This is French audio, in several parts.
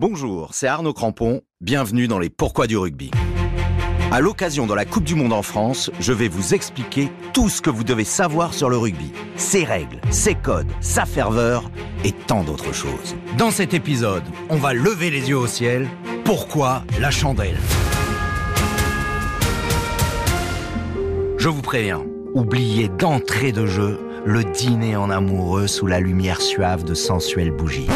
Bonjour, c'est Arnaud Crampon, bienvenue dans les Pourquoi du rugby. À l'occasion de la Coupe du Monde en France, je vais vous expliquer tout ce que vous devez savoir sur le rugby, ses règles, ses codes, sa ferveur et tant d'autres choses. Dans cet épisode, on va lever les yeux au ciel. Pourquoi la chandelle? Je vous préviens, oubliez d'entrée de jeu le dîner en amoureux sous la lumière suave de sensuelles bougies.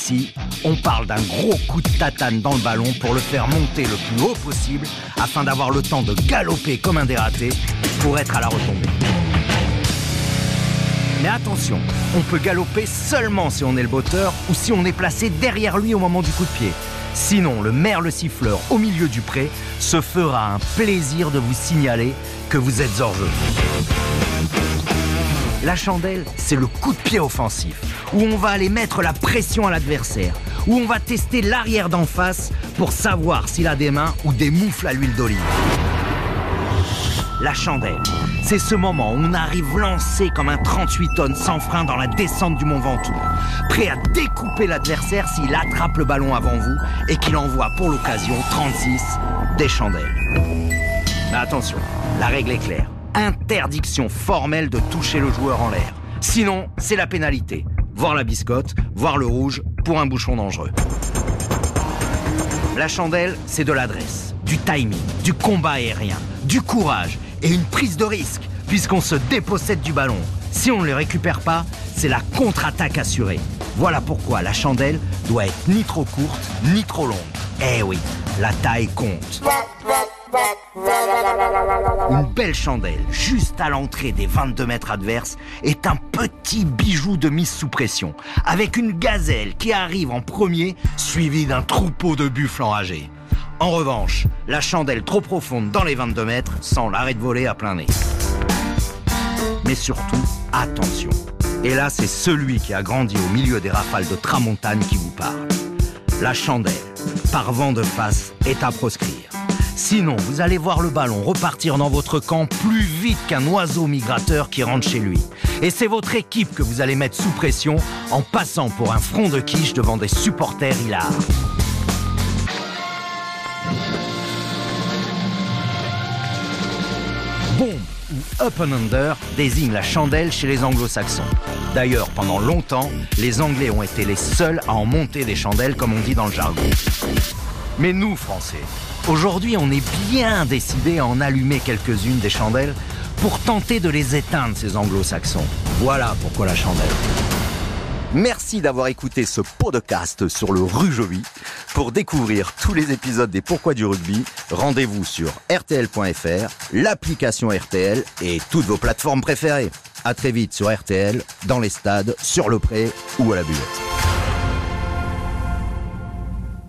Ici, on parle d'un gros coup de tatane dans le ballon pour le faire monter le plus haut possible afin d'avoir le temps de galoper comme un dératé pour être à la retombée. Mais attention, on peut galoper seulement si on est le botteur ou si on est placé derrière lui au moment du coup de pied. Sinon, le merle siffleur au milieu du pré se fera un plaisir de vous signaler que vous êtes hors jeu. La chandelle, c'est le coup de pied offensif, où on va aller mettre la pression à l'adversaire, où on va tester l'arrière d'en face pour savoir s'il a des mains ou des moufles à l'huile d'olive. La chandelle, c'est ce moment où on arrive lancé comme un 38 tonnes sans frein dans la descente du Mont Ventoux, prêt à découper l'adversaire s'il attrape le ballon avant vous et qu'il envoie pour l'occasion 36 des chandelles. Mais attention, la règle est claire interdiction formelle de toucher le joueur en l'air. Sinon, c'est la pénalité. Voir la biscotte, voir le rouge pour un bouchon dangereux. La chandelle, c'est de l'adresse, du timing, du combat aérien, du courage et une prise de risque, puisqu'on se dépossède du ballon. Si on ne le récupère pas, c'est la contre-attaque assurée. Voilà pourquoi la chandelle doit être ni trop courte, ni trop longue. Eh oui, la taille compte. Une belle chandelle, juste à l'entrée des 22 mètres adverses, est un petit bijou de mise sous pression, avec une gazelle qui arrive en premier, suivie d'un troupeau de buffles enragés. En revanche, la chandelle trop profonde dans les 22 mètres sent l'arrêt de voler à plein nez. Mais surtout, attention. Et là, c'est celui qui a grandi au milieu des rafales de tramontane qui vous parle. La chandelle, par vent de face, est à proscrire. Sinon, vous allez voir le ballon repartir dans votre camp plus vite qu'un oiseau migrateur qui rentre chez lui. Et c'est votre équipe que vous allez mettre sous pression en passant pour un front de quiche devant des supporters hilars. Bombe ou up and under désigne la chandelle chez les anglo-saxons. D'ailleurs, pendant longtemps, les Anglais ont été les seuls à en monter des chandelles, comme on dit dans le jargon. Mais nous, Français, aujourd'hui, on est bien décidés à en allumer quelques-unes des chandelles pour tenter de les éteindre, ces anglo-saxons. Voilà pourquoi la chandelle. Merci d'avoir écouté ce podcast sur le Rujovi. Pour découvrir tous les épisodes des Pourquoi du rugby, rendez-vous sur rtl.fr, l'application RTL et toutes vos plateformes préférées. À très vite sur RTL, dans les stades, sur le pré ou à la buvette.